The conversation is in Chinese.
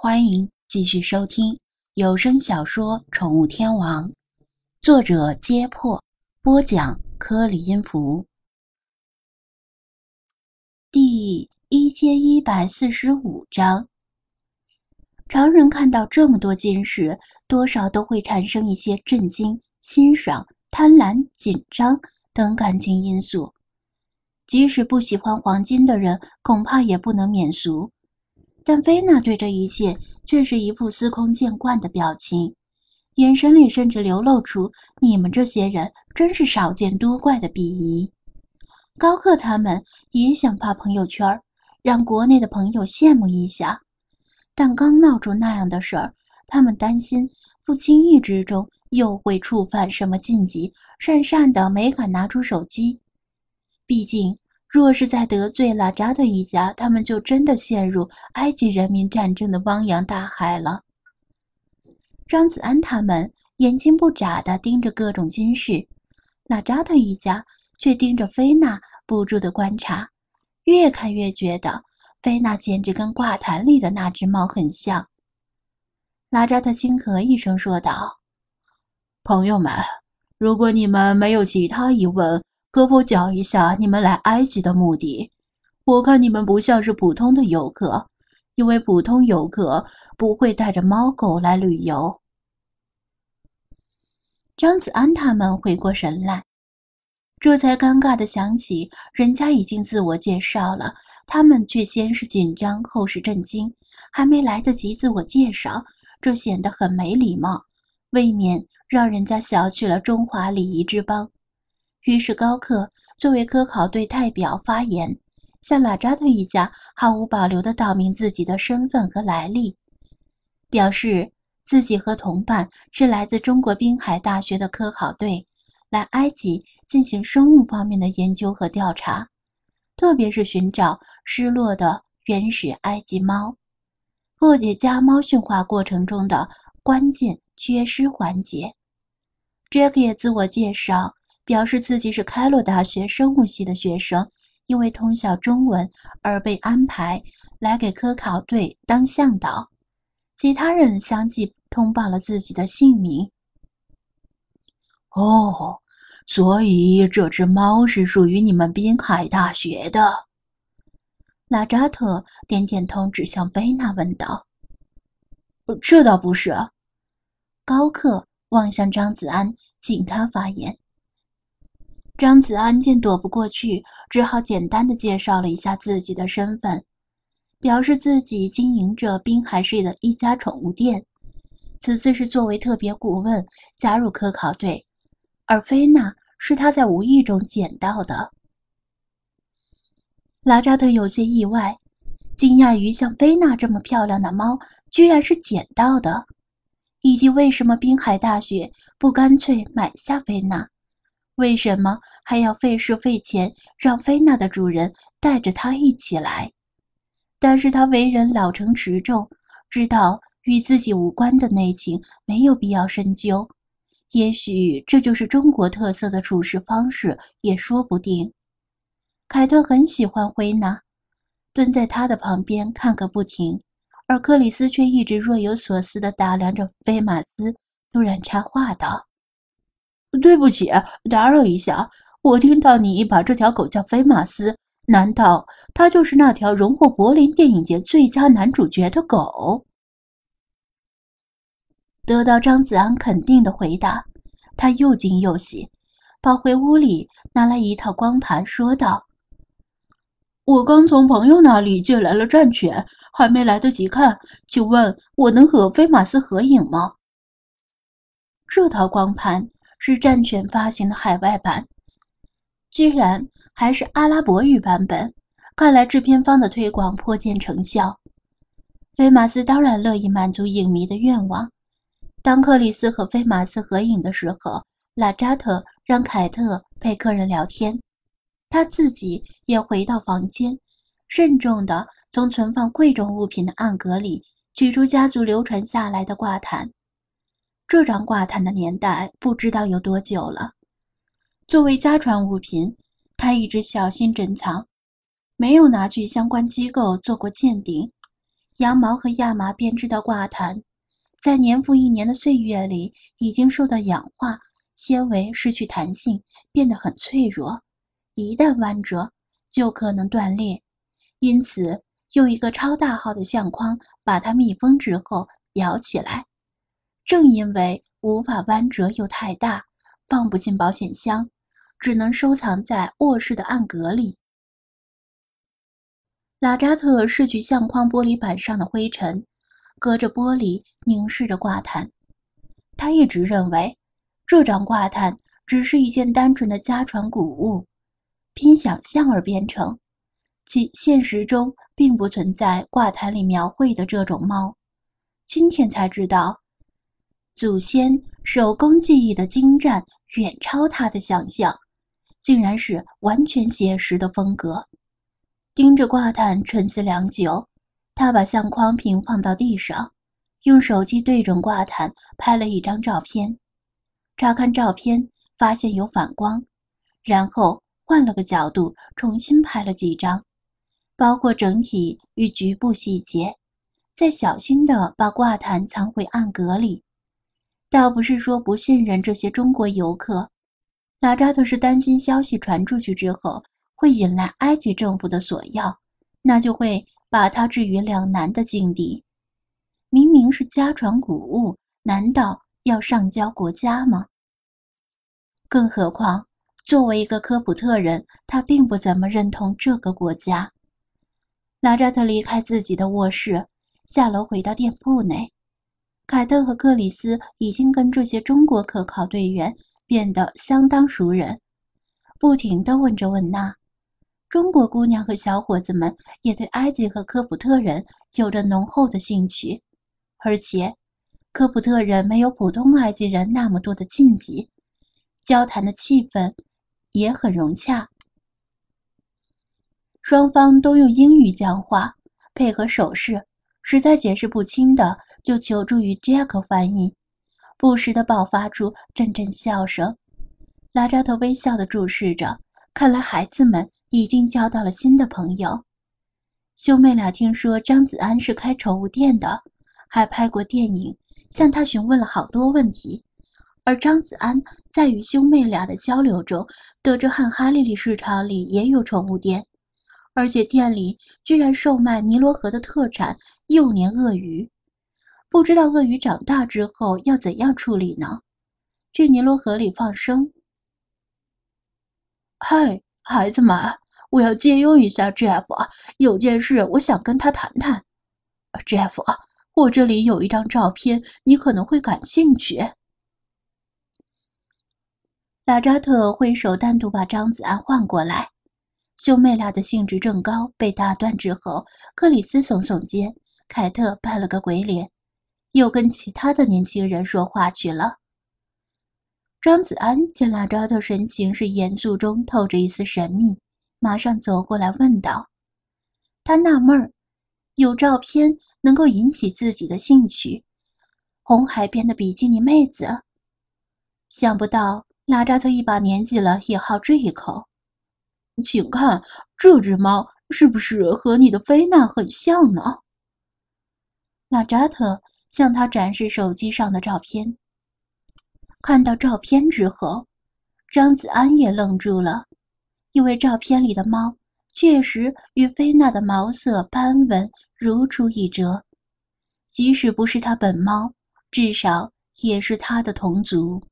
欢迎继续收听有声小说《宠物天王》，作者：揭破，播讲：科里音符，第一千一百四十五章。常人看到这么多金饰，多少都会产生一些震惊、欣赏、贪婪、紧张等感情因素。即使不喜欢黄金的人，恐怕也不能免俗。但菲娜对这一切却是一副司空见惯的表情，眼神里甚至流露出“你们这些人真是少见多怪”的鄙夷。高克他们也想发朋友圈，让国内的朋友羡慕一下，但刚闹出那样的事儿，他们担心不经意之中又会触犯什么禁忌，讪讪的没敢拿出手机。毕竟，若是在得罪拉扎特一家，他们就真的陷入埃及人民战争的汪洋大海了。张子安他们眼睛不眨地盯着各种金饰，拉扎特一家却盯着菲娜，不住地观察，越看越觉得菲娜简直跟挂毯里的那只猫很像。拉扎特轻咳一声说道：“朋友们，如果你们没有其他疑问。”可否讲一下你们来埃及的目的？我看你们不像是普通的游客，因为普通游客不会带着猫狗来旅游。张子安他们回过神来，这才尴尬的想起人家已经自我介绍了，他们却先是紧张后是震惊，还没来得及自我介绍，这显得很没礼貌，未免让人家小觑了中华礼仪之邦。于是高克作为科考队代表发言，向拉扎特一家毫无保留地道明自己的身份和来历，表示自己和同伴是来自中国滨海大学的科考队，来埃及进行生物方面的研究和调查，特别是寻找失落的原始埃及猫，破解家猫驯化过程中的关键缺失环节。Jack 也自我介绍。表示自己是开罗大学生物系的学生，因为通晓中文而被安排来给科考队当向导。其他人相继通报了自己的姓名。哦，所以这只猫是属于你们滨海大学的。拉扎特点点头，指向贝娜问道：“这倒不是。”高克望向张子安，请他发言。张子安见躲不过去，只好简单的介绍了一下自己的身份，表示自己经营着滨海市的一家宠物店，此次是作为特别顾问加入科考队，而菲娜是他在无意中捡到的。拉扎特有些意外，惊讶于像菲娜这么漂亮的猫居然是捡到的，以及为什么滨海大学不干脆买下菲娜。为什么还要费事费钱让菲娜的主人带着他一起来？但是他为人老成持重，知道与自己无关的内情没有必要深究。也许这就是中国特色的处事方式，也说不定。凯特很喜欢菲娜，蹲在他的旁边看个不停，而克里斯却一直若有所思地打量着菲马斯。突然插话道。对不起，打扰一下。我听到你把这条狗叫菲马斯，难道它就是那条荣获柏林电影节最佳男主角的狗？得到张子安肯定的回答，他又惊又喜，跑回屋里拿来一套光盘，说道：“我刚从朋友那里借来了战犬，还没来得及看，请问我能和菲马斯合影吗？”这套光盘。是战犬发行的海外版，居然还是阿拉伯语版本。看来制片方的推广颇见成效。菲马斯当然乐意满足影迷的愿望。当克里斯和菲马斯合影的时候，拉扎特让凯特陪客人聊天，他自己也回到房间，慎重地从存放贵重物品的暗格里取出家族流传下来的挂毯。这张挂毯的年代不知道有多久了。作为家传物品，他一直小心珍藏，没有拿去相关机构做过鉴定。羊毛和亚麻编织的挂毯，在年复一年的岁月里，已经受到氧化，纤维失去弹性，变得很脆弱，一旦弯折，就可能断裂。因此，用一个超大号的相框把它密封之后裱起来。正因为无法弯折又太大，放不进保险箱，只能收藏在卧室的暗格里。拉扎特拭去相框玻璃板上的灰尘，隔着玻璃凝视着挂毯。他一直认为，这张挂毯只是一件单纯的家传古物，凭想象而编成，其现实中并不存在挂毯里描绘的这种猫。今天才知道，祖先手工技艺的精湛远超他的想象，竟然是完全写实的风格。盯着挂毯沉思良久，他把相框平放到地上，用手机对准挂毯拍了一张照片。查看照片，发现有反光，然后换了个角度重新拍了几张，包括整体与局部细节，再小心地把挂毯藏回暗格里。倒不是说不信任这些中国游客，拉扎特是担心消息传出去之后。会引来埃及政府的索要，那就会把他置于两难的境地。明明是家传古物，难道要上交国家吗？更何况，作为一个科普特人，他并不怎么认同这个国家。拉扎特离开自己的卧室，下楼回到店铺内。凯特和克里斯已经跟这些中国科考队员变得相当熟人，不停地问着问那。中国姑娘和小伙子们也对埃及和科普特人有着浓厚的兴趣，而且科普特人没有普通埃及人那么多的禁忌，交谈的气氛也很融洽。双方都用英语讲话，配合手势，实在解释不清的就求助于杰克翻译，不时的爆发出阵阵笑声。拉扎特微笑的注视着，看来孩子们。已经交到了新的朋友，兄妹俩听说张子安是开宠物店的，还拍过电影，向他询问了好多问题。而张子安在与兄妹俩的交流中，得知汉哈利利市场里也有宠物店，而且店里居然售卖尼罗河的特产幼年鳄鱼。不知道鳄鱼长大之后要怎样处理呢？去尼罗河里放生？嗨。孩子们，我要借用一下 Jeff，有件事我想跟他谈谈。Jeff，我这里有一张照片，你可能会感兴趣。拉扎特挥手单独把张子安换过来，兄妹俩的兴致正高，被打断之后，克里斯耸耸肩，凯特扮了个鬼脸，又跟其他的年轻人说话去了。张子安见拉扎特神情是严肃中透着一丝神秘，马上走过来问道：“他纳闷儿，有照片能够引起自己的兴趣，红海边的比基尼妹子。想不到拉扎特一把年纪了也好这一口。请看这只猫是不是和你的菲娜很像呢？”拉扎特向他展示手机上的照片。看到照片之后，张子安也愣住了，因为照片里的猫确实与菲娜的毛色斑纹如出一辙，即使不是他本猫，至少也是他的同族。